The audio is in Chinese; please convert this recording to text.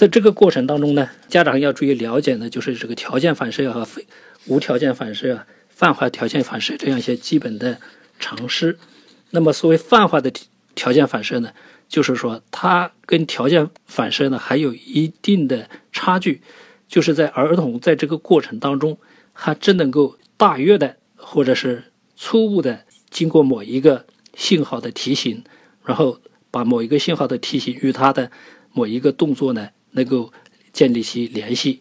在这个过程当中呢，家长要注意了解的就是这个条件反射和非无条件反射、泛化条件反射这样一些基本的常识。那么，所谓泛化的条件反射呢，就是说它跟条件反射呢还有一定的差距，就是在儿童在这个过程当中，他只能够大约的或者是初步的经过某一个信号的提醒，然后把某一个信号的提醒与他的某一个动作呢能够建立起联系，